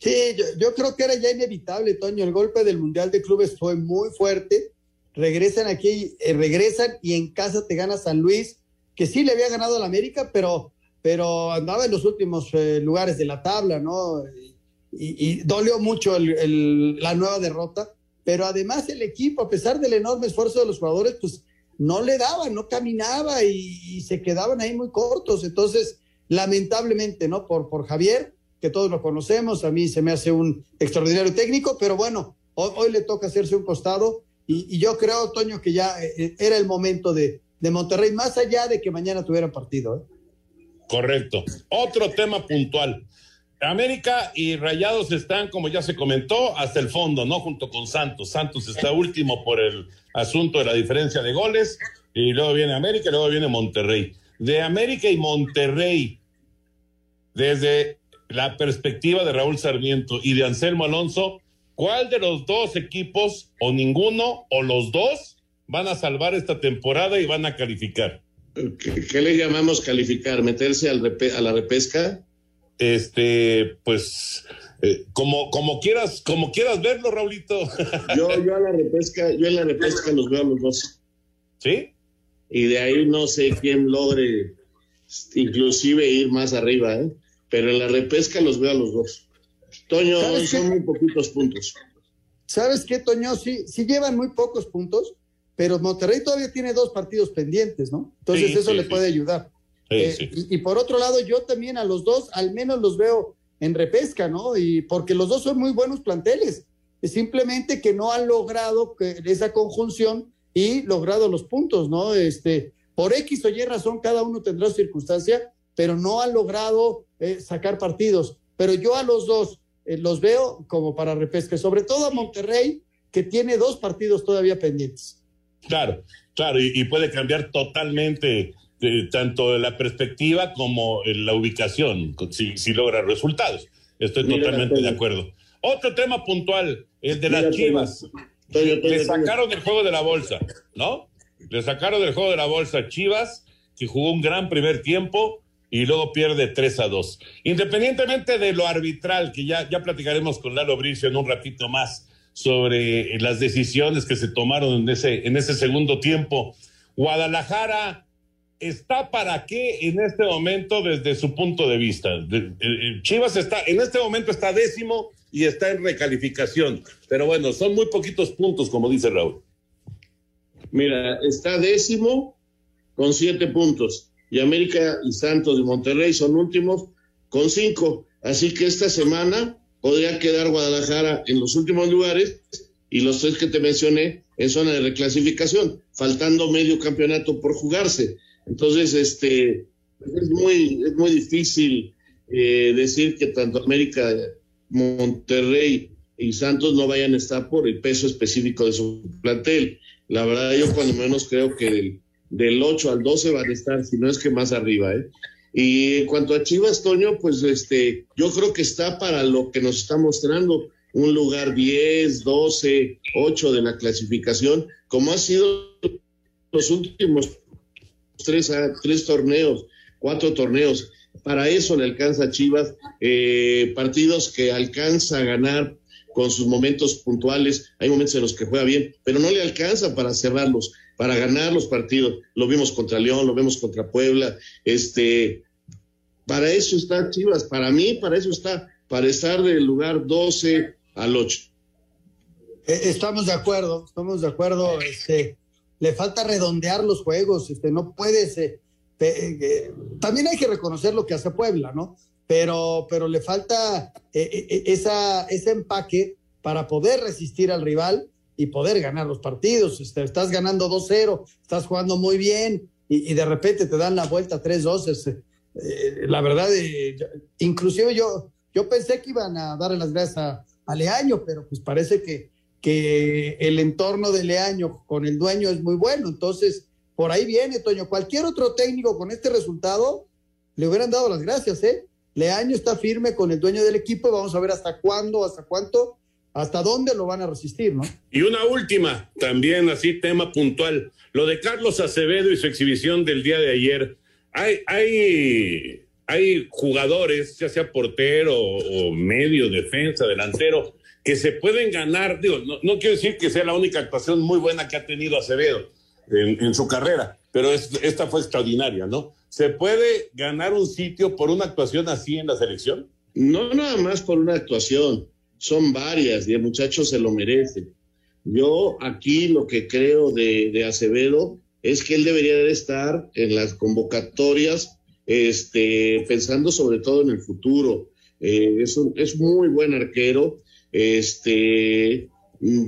Sí, yo, creo que era ya inevitable, Toño. El golpe del Mundial de Clubes fue muy fuerte. Regresan aquí, eh, regresan y en casa te gana San Luis, que sí le había ganado al América, pero, pero andaba en los últimos eh, lugares de la tabla, ¿no? Y, dolió mucho la nueva derrota. Pero además el equipo, a pesar del enorme esfuerzo de los jugadores, pues no le daban, no caminaba y, se quedaban ahí muy cortos. Entonces, lamentablemente, ¿no? Por, por Javier, que todos lo conocemos, a mí se me hace un extraordinario técnico, pero bueno, hoy, le toca hacerse un costado y, yo creo, Toño, que ya eh, eh, era el momento de, de, Monterrey, más allá de que mañana tuviera partido. ¿eh? Correcto. Otro tema puntual. América y Rayados están, como ya se comentó, hasta el fondo, ¿no? Junto con Santos. Santos está último por el asunto de la diferencia de goles, y luego viene América y luego viene Monterrey. De América y Monterrey, desde la perspectiva de Raúl Sarmiento y de Anselmo Alonso, ¿cuál de los dos equipos, o ninguno, o los dos, van a salvar esta temporada y van a calificar? ¿Qué, le llamamos calificar? ¿Meterse al a la repesca? este, pues, eh, como, como quieras, como quieras verlo, Raulito. yo, yo a la repesca, yo en la repesca los veo a los dos. ¿Sí? Y de ahí no sé quién logre inclusive ir más arriba, ¿eh? pero en la repesca los veo a los dos. Toño, son muy poquitos puntos. ¿Sabes qué, Toño? Sí, sí llevan muy pocos puntos, pero Monterrey todavía tiene dos partidos pendientes, ¿no? Entonces eso le puede ayudar. Eh, y, por otro lado, yo también a los dos, al menos los veo en repesca, ¿no? Y porque los dos son muy buenos planteles. Es simplemente que no han logrado esa conjunción y logrado los puntos, ¿no? Este, por X o Y razón, cada uno tendrá su circunstancia, pero no han logrado eh, sacar partidos. Pero yo a los dos eh, los veo como para repesca, sobre todo a Monterrey, que tiene dos partidos todavía pendientes. Claro, claro, y puede cambiar totalmente tanto la perspectiva como la ubicación, si, si logra resultados. Estoy totalmente de acuerdo. Otro tema puntual, el de las Chivas. Le sacaron del juego de la bolsa, ¿no? Le sacaron del juego de la bolsa Chivas, que jugó un gran primer tiempo y luego pierde 3 a 2. Independientemente de lo arbitral, que ya, ya platicaremos con Lalo Bricio en un ratito más sobre las decisiones que se tomaron en ese, en ese segundo tiempo. Guadalajara está para qué en este momento desde su punto de vista. Chivas está, en este momento está décimo y está en recalificación. Pero bueno, son muy poquitos puntos, como dice Raúl. Mira, está décimo con siete puntos. Y América y Santos de Monterrey son últimos con cinco. Así que esta semana podría quedar Guadalajara en los últimos lugares y los tres que te mencioné en zona de reclasificación, faltando medio campeonato por jugarse. Entonces, este, es muy, es muy difícil eh, decir que tanto América, Monterrey y Santos no vayan a estar por el peso específico de su plantel. La verdad, yo cuando menos creo que del, del 8 al 12 van a estar, si no es que más arriba, ¿eh? Y en cuanto a Chivas, Toño, pues este, yo creo que está para lo que nos está mostrando, un lugar 10, 12, 8 de la clasificación, como ha sido los últimos tres, tres torneos, cuatro torneos. Para eso le alcanza a Chivas eh, partidos que alcanza a ganar con sus momentos puntuales. Hay momentos en los que juega bien, pero no le alcanza para cerrarlos, para ganar los partidos. Lo vimos contra León, lo vemos contra Puebla. Este, para eso está Chivas. Para mí, para eso está, para estar del lugar 12 al 8. Eh, estamos de acuerdo, estamos de acuerdo. Este, le falta redondear los juegos, este, no puedes, eh, eh, también hay que reconocer lo que hace Puebla, ¿no? Pero, pero le falta eh, esa, ese empaque para poder resistir al rival y poder ganar los partidos. Este, estás ganando 2-0, estás jugando muy bien y, de repente te dan la vuelta 3-2. Este, la verdad, inclusive yo, yo pensé que iban a darle las gracias a, a Leaño, pero pues parece que que el entorno de Leaño con el dueño es muy bueno. Entonces, por ahí viene, Toño. Cualquier otro técnico con este resultado le hubieran dado las gracias, ¿eh? Leaño está firme con el dueño del equipo vamos a ver hasta cuándo, hasta cuánto, hasta dónde lo van a resistir, ¿no? Y una última, también así, tema puntual. Lo de Carlos Acevedo y su exhibición del día de ayer. Hay, hay, hay jugadores, ya sea portero o medio, defensa, delantero, que se pueden ganar. Digo, no, quiero decir que sea la única actuación muy buena que ha tenido Acevedo en, su carrera, pero esta fue extraordinaria, ¿no? ¿Se puede ganar un sitio por una actuación así en la selección? No, nada más por una actuación, son varias y el muchacho se lo merece. Yo aquí lo que creo de, Acevedo es que él debería estar en las convocatorias, este, pensando sobre todo en el futuro. Eh, es, un, es muy buen arquero, este, mm,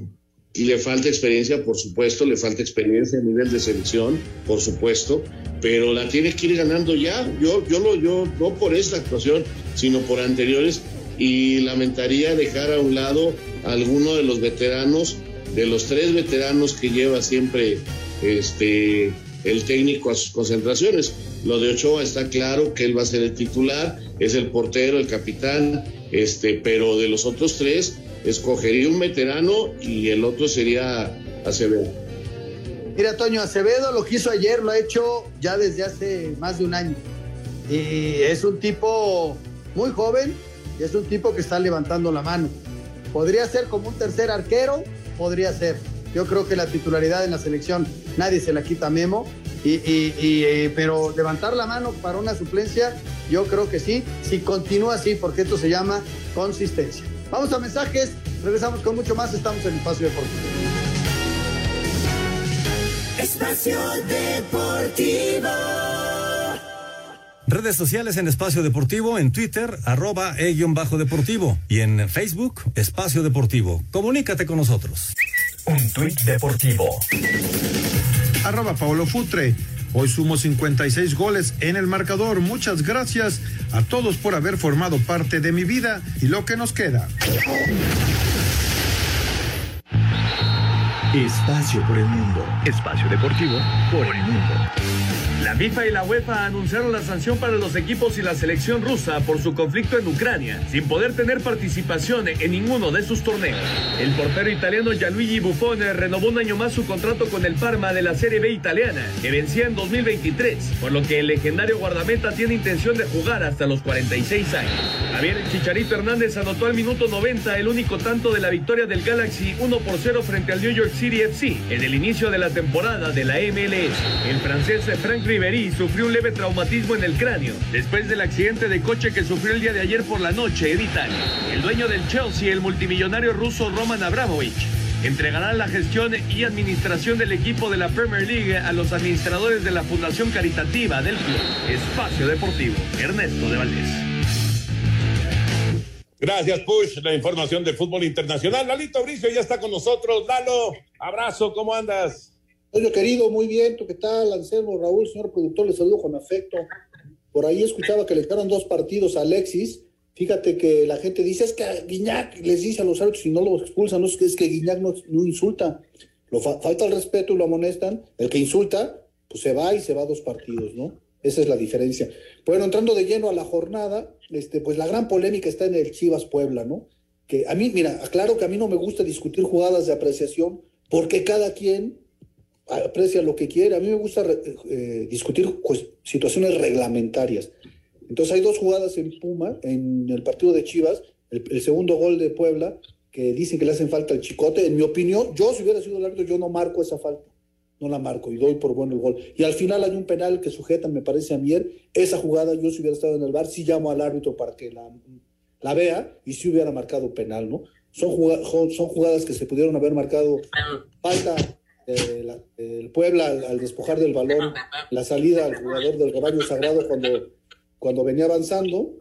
le falta experiencia, por supuesto, le falta experiencia a nivel de selección, por supuesto, pero la tiene que ir ganando ya. Yo, yo lo, yo, no por esta actuación, sino por anteriores, y lamentaría dejar a un lado a alguno de los veteranos, de los tres veteranos que lleva siempre este el técnico a sus concentraciones. Lo de Ochoa está claro que él va a ser el titular, es el portero, el capitán, este, pero de los otros tres, escogería un veterano y el otro sería Acevedo. Mira, Toño, Acevedo lo que hizo ayer lo ha hecho ya desde hace más de un año. Y es un tipo muy joven y es un tipo que está levantando la mano. Podría ser como un tercer arquero, podría ser. Yo creo que la titularidad en la selección nadie se la quita Memo, y, eh, pero levantar la mano para una suplencia, yo creo que sí, si continúa así, porque esto se llama consistencia. Vamos a mensajes, regresamos con mucho más, estamos en Espacio Deportivo. Espacio Deportivo. Redes sociales en Espacio Deportivo, en Twitter, arroba e-deportivo y en Facebook, Espacio Deportivo. Comunícate con nosotros. Un tuit deportivo. Arroba Paolo Futre. Hoy sumo 56 goles en el marcador. Muchas gracias a todos por haber formado parte de mi vida y lo que nos queda. Espacio por el mundo. Espacio deportivo por el mundo. La FIFA y la UEFA anunciaron la sanción para los equipos y la selección rusa por su conflicto en Ucrania, sin poder tener participación en ninguno de sus torneos. El portero italiano Gianluigi Buffon renovó un año más su contrato con el Parma de la Serie B italiana, que vencía en 2023, por lo que el legendario guardameta tiene intención de jugar hasta los 46 años. Javier Chicharito Hernández anotó al minuto 90 el único tanto de la victoria del Galaxy 1 por 0 frente al New York City FC en el inicio de la temporada de la MLS. El francés Frank Ribery sufrió un leve traumatismo en el cráneo después del accidente de coche que sufrió el día de ayer por la noche en Italia. El dueño del Chelsea, el multimillonario ruso Roman Abramovich, entregará la gestión y administración del equipo de la Premier League a los administradores de la Fundación Caritativa del club. Espacio Deportivo, Ernesto de Valdés. Gracias, Push. La información del fútbol internacional. Lalito Bricio ya está con nosotros. Lalo, abrazo, ¿cómo andas? Oye, querido, muy bien. ¿Tú qué tal? Anselmo, Raúl, señor productor, les saludo con afecto. Por ahí escuchaba que le quedaron dos partidos a Alexis. Fíjate que la gente dice, es que Guiñac les dice a los árbitros y no lo expulsan, no es que, Guiñac no, insulta. Lo falta el respeto y lo amonestan. El que insulta, pues se va y se va dos partidos, ¿no? Esa es la diferencia. Bueno, entrando de lleno a la jornada, este, pues la gran polémica está en el Chivas Puebla, ¿no? Que a mí, mira, aclaro que a mí no me gusta discutir jugadas de apreciación porque cada quien aprecia lo que quiere. A mí me gusta eh, discutir pues, situaciones reglamentarias. Entonces hay dos jugadas en Puma, en el partido de Chivas, el, segundo gol de Puebla, que dicen que le hacen falta al Chicote. En mi opinión, yo si hubiera sido el árbitro, yo no marco esa falta. No la marco y doy por bueno el gol. Y al final hay un penal que sujeta, me parece a Mier. Esa jugada, yo si hubiera estado en el bar, sí llamo al árbitro para que la, la vea y si hubiera marcado penal, ¿no? Son, son jugadas que se pudieron haber marcado falta el Puebla al, despojar del balón la salida al jugador del rebaño sagrado cuando, cuando venía avanzando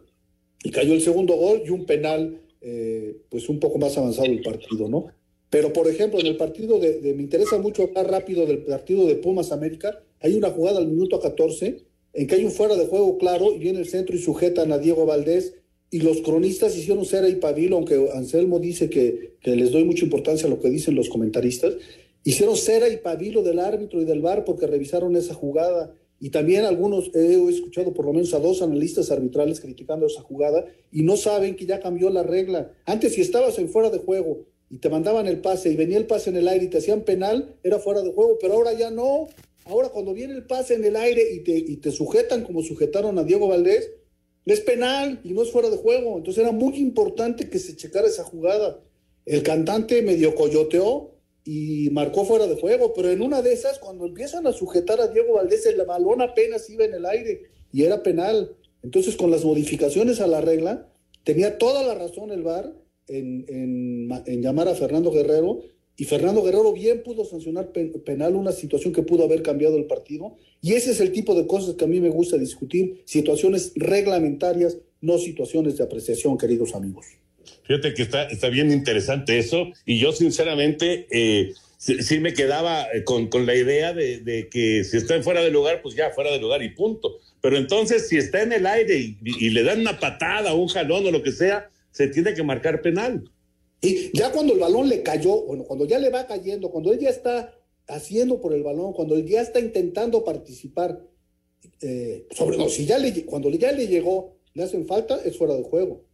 y cayó el segundo gol y un penal eh, pues un poco más avanzado el partido, ¿no? Pero por ejemplo en el partido de, me interesa mucho hablar rápido del partido de Pumas América, hay una jugada al minuto 14 en que hay un fuera de juego claro y viene el centro y sujetan a Diego Valdés y los cronistas hicieron cera y pabilo, aunque Anselmo dice que, que, les doy mucha importancia a lo que dicen los comentaristas, hicieron cera y pabilo del árbitro y del VAR porque revisaron esa jugada. Y también algunos, he escuchado por lo menos a dos analistas arbitrales criticando esa jugada y no saben que ya cambió la regla. Antes si estabas en fuera de juego y te mandaban el pase y venía el pase en el aire y te hacían penal, era fuera de juego, pero ahora ya no. Ahora cuando viene el pase en el aire y te, y te sujetan como sujetaron a Diego Valdés, es penal y no es fuera de juego. Entonces era muy importante que se checara esa jugada. El cantante medio coyoteó y marcó fuera de juego, pero en una de esas, cuando empiezan a sujetar a Diego Valdés, el balón apenas iba en el aire y era penal. Entonces, con las modificaciones a la regla, tenía toda la razón el VAR en, en llamar a Fernando Guerrero y Fernando Guerrero bien pudo sancionar penal una situación que pudo haber cambiado el partido. Y ese es el tipo de cosas que a mí me gusta discutir, situaciones reglamentarias, no situaciones de apreciación, queridos amigos. Fíjate que está, está bien interesante eso. Y yo sinceramente eh, sí, me quedaba eh, con, con la idea de, de, que si está fuera de lugar, pues ya fuera de lugar y punto. Pero entonces si está en el aire y, y le dan una patada, un jalón o lo que sea, se tiene que marcar penal. Y ya cuando el balón le cayó, bueno, cuando ya le va cayendo, cuando él ya está haciendo por el balón, cuando él ya está intentando participar, eh, sobre no, si ya le, cuando ya le llegó, le hacen falta, es fuera de juego.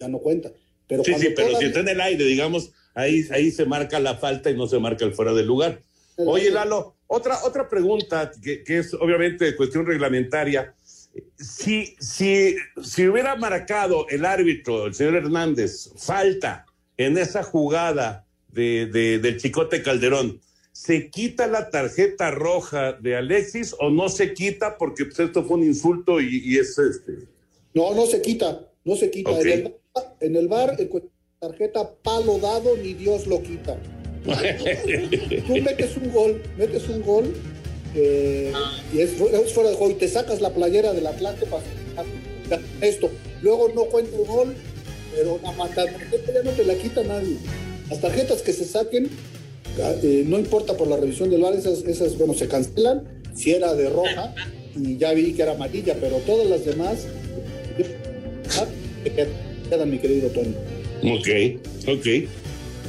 Ya no cuenta. Pero sí, sí, pero si está en el aire, digamos, ahí, ahí se marca la falta y no se marca el fuera del lugar. Oye, Lalo, otra, otra pregunta que, que es obviamente cuestión reglamentaria. Si, si, si hubiera marcado el árbitro, el señor Hernández, falta en esa jugada de, del Chicote Calderón, ¿se quita la tarjeta roja de Alexis o no se quita porque pues, esto fue un insulto y, es este? No, no se quita, no se quita. En, el, bar, en tarjeta palo dado, ni Dios lo quita. Tú metes un gol, metes un gol eh, y es, fuera de juego y te sacas la playera del Atlante para esto. Luego no cuenta el gol, pero la tarjeta ya no te la quita nadie. Las tarjetas que se saquen, eh, no importa por la revisión del VAR, esas, esas, bueno, se cancelan, si era de roja, y ya vi que era amarilla, pero todas las demás quedan, mi querido Tony. Ok, ok.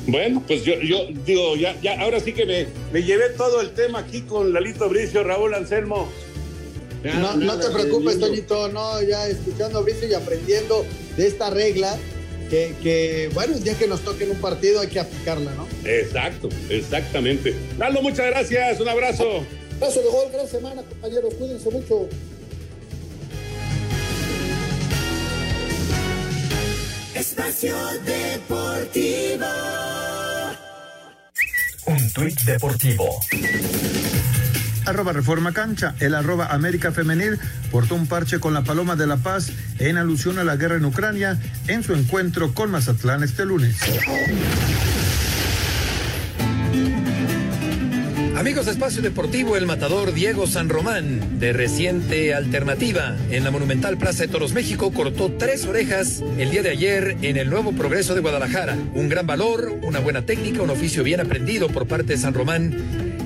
Bueno, pues yo, yo digo, ya, ya, ahora sí que me, me llevé todo el tema aquí con Lalito Bricio, Raúl Anselmo. no, no te preocupes, Toñito, no, ya escuchando a Bricio y aprendiendo de esta regla, que, que, bueno, el día que nos toque en un partido hay que aplicarla, ¿no? Exacto, exactamente. Lalo, muchas gracias, un abrazo. Abrazo de gol, gran semana, compañeros, cuídense mucho. Espacio Deportivo. Un tuit deportivo. Arroba Reforma Cancha, el arroba América Femenil portó un parche con la Paloma de la Paz en alusión a la guerra en Ucrania en su encuentro con Mazatlán este lunes. Amigos de Espacio Deportivo, el matador Diego San Román, de reciente alternativa en la Monumental Plaza de Toros México, cortó tres orejas el día de ayer en el Nuevo Progreso de Guadalajara. Un gran valor, una buena técnica, un oficio bien aprendido por parte de San Román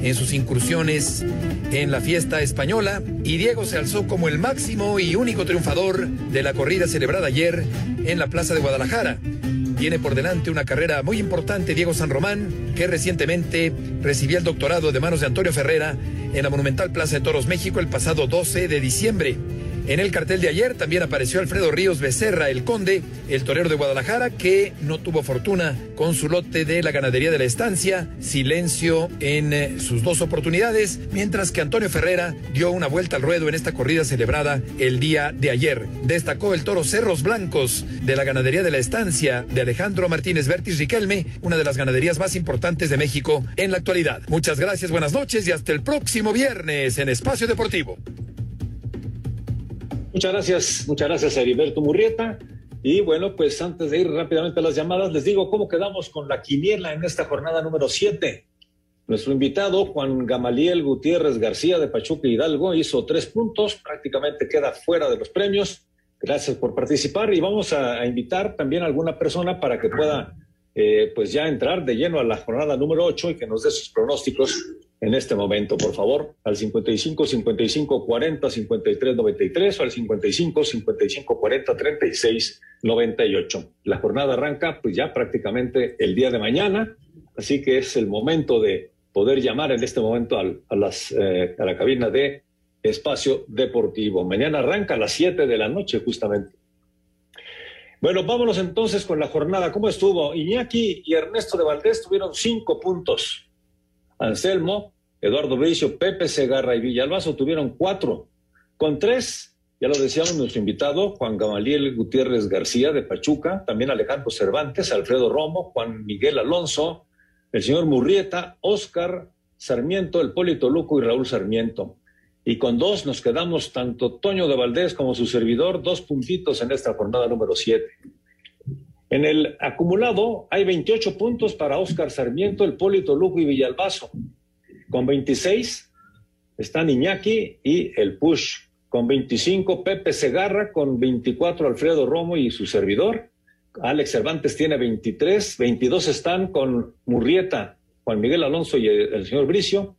en sus incursiones en la fiesta española y Diego se alzó como el máximo y único triunfador de la corrida celebrada ayer en la Plaza de Guadalajara. Tiene por delante una carrera muy importante Diego San Román, que recientemente recibió el doctorado de manos de Antonio Ferrera en la Monumental Plaza de Toros México el pasado 12 de diciembre. En el cartel de ayer también apareció Alfredo Ríos Becerra, el conde, el torero de Guadalajara, que no tuvo fortuna con su lote de la ganadería de la estancia, silencio en eh, sus dos oportunidades, mientras que Antonio Ferrera dio una vuelta al ruedo en esta corrida celebrada el día de ayer. Destacó el toro Cerros Blancos de la ganadería de la estancia de Alejandro Martínez Vértiz Riquelme, una de las ganaderías más importantes de México en la actualidad. Muchas gracias, buenas noches y hasta el próximo viernes en Espacio Deportivo. Muchas gracias, muchas gracias a Heriberto Murrieta. Y bueno, pues antes de ir rápidamente a las llamadas, les digo cómo quedamos con la quiniela en esta jornada número 7. Nuestro invitado, Juan Gamaliel Gutiérrez García de Pachuca Hidalgo, hizo tres puntos, prácticamente queda fuera de los premios. Gracias por participar y vamos a, invitar también a alguna persona para que pueda eh, pues ya entrar de lleno a la jornada número 8 y que nos dé sus pronósticos en este momento, por favor, al 55 55 40 53 93 o al 55 55 40 36 98. La jornada arranca pues ya prácticamente el día de mañana, así que es el momento de poder llamar en este momento al, a, las, eh, a la cabina de Espacio Deportivo. Mañana arranca a las 7 de la noche justamente. Bueno, vámonos entonces con la jornada. ¿Cómo estuvo? Iñaki y Ernesto de Valdés tuvieron cinco puntos. Anselmo, Eduardo Bricio, Pepe Segarra y Villalbazo tuvieron cuatro. Con tres, ya lo decíamos nuestro invitado, Juan Gamaliel Gutiérrez García de Pachuca, también Alejandro Cervantes, Alfredo Romo, Juan Miguel Alonso, el señor Murrieta, Oscar Sarmiento, el Polito Luco y Raúl Sarmiento. Y con dos nos quedamos tanto Toño de Valdés como su servidor, dos puntitos en esta jornada número siete. En el acumulado hay 28 puntos para Oscar Sarmiento, el Polito Luco y Villalbazo. Con 26 están Iñaki y el Push. Con 25 Pepe Segarra, con 24 Alfredo Romo y su servidor. Alex Cervantes tiene 23, 22 están con Murrieta, Juan Miguel Alonso y el, señor Bricio.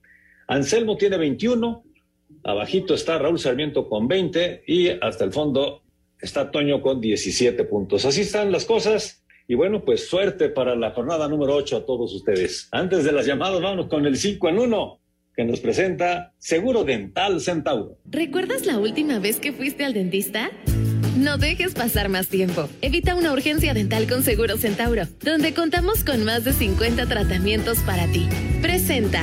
Anselmo tiene 21, abajito está Raúl Sarmiento con 20 y hasta el fondo está Toño con 17 puntos. Así están las cosas. Y bueno, pues suerte para la jornada número 8 a todos ustedes. Antes de las llamadas, vamos con el 5 en 1 que nos presenta Seguro Dental Centauro. ¿Recuerdas la última vez que fuiste al dentista? No dejes pasar más tiempo. Evita una urgencia dental con Seguro Centauro, donde contamos con más de 50 tratamientos para ti. Presenta.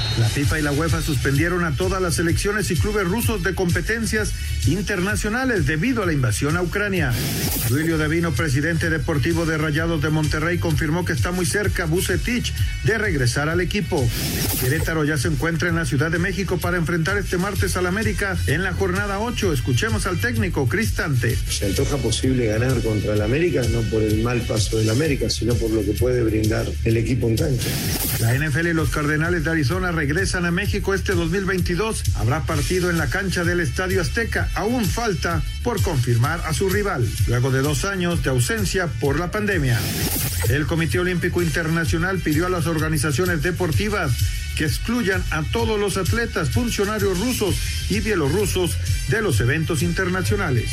La FIFA y la UEFA suspendieron a todas las selecciones y clubes rusos de competencias internacionales debido a la invasión a Ucrania. Duilio Davino, presidente deportivo de Rayados de Monterrey, confirmó que está muy cerca Bucetich de regresar al equipo. Querétaro ya se encuentra en la Ciudad de México para enfrentar este martes al América en la jornada 8. Escuchemos al técnico Cristante. Se antoja posible ganar contra el América, no por el mal paso del América, sino por lo que puede brindar el equipo en cancha. La NFL y los Cardenales de Arizona regresan a México este 2022. Habrá partido en la cancha del Estadio Azteca. Aún falta por confirmar a su rival, luego de dos años de ausencia por la pandemia. El Comité Olímpico Internacional pidió a las organizaciones deportivas que excluyan a todos los atletas, funcionarios rusos y bielorrusos de los eventos internacionales.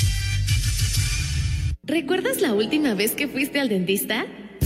¿Recuerdas la última vez que fuiste al dentista?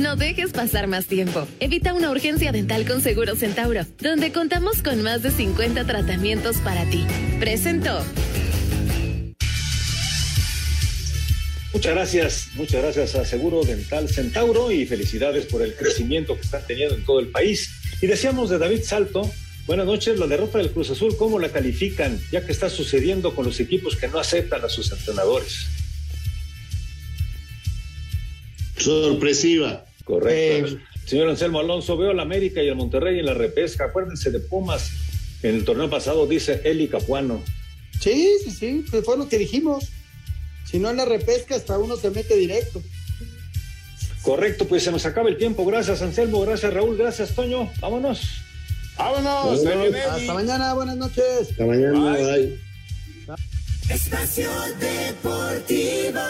No dejes pasar más tiempo. Evita una urgencia dental con Seguro Centauro, donde contamos con más de 50 tratamientos para ti. Presento. Muchas gracias, muchas gracias a Seguro Dental Centauro y felicidades por el crecimiento que están teniendo en todo el país. Y decíamos de David Salto, buenas noches, la derrota del Cruz Azul, ¿cómo la califican? Ya que está sucediendo con los equipos que no aceptan a sus entrenadores. Sorpresiva. Correcto. Señor Anselmo Alonso, veo al América y al Monterrey en la repesca. Acuérdense de Pumas. En el torneo pasado dice Eli Capuano. Sí, sí, sí, pues fue lo que dijimos. Si no en la repesca, hasta uno se mete directo. Correcto, pues se nos acaba el tiempo. Gracias, Anselmo. Gracias, Raúl. Gracias, Toño. Vámonos. Vámonos. Hasta mañana. Buenas noches. Hasta mañana. Bye. Espacio Deportivo.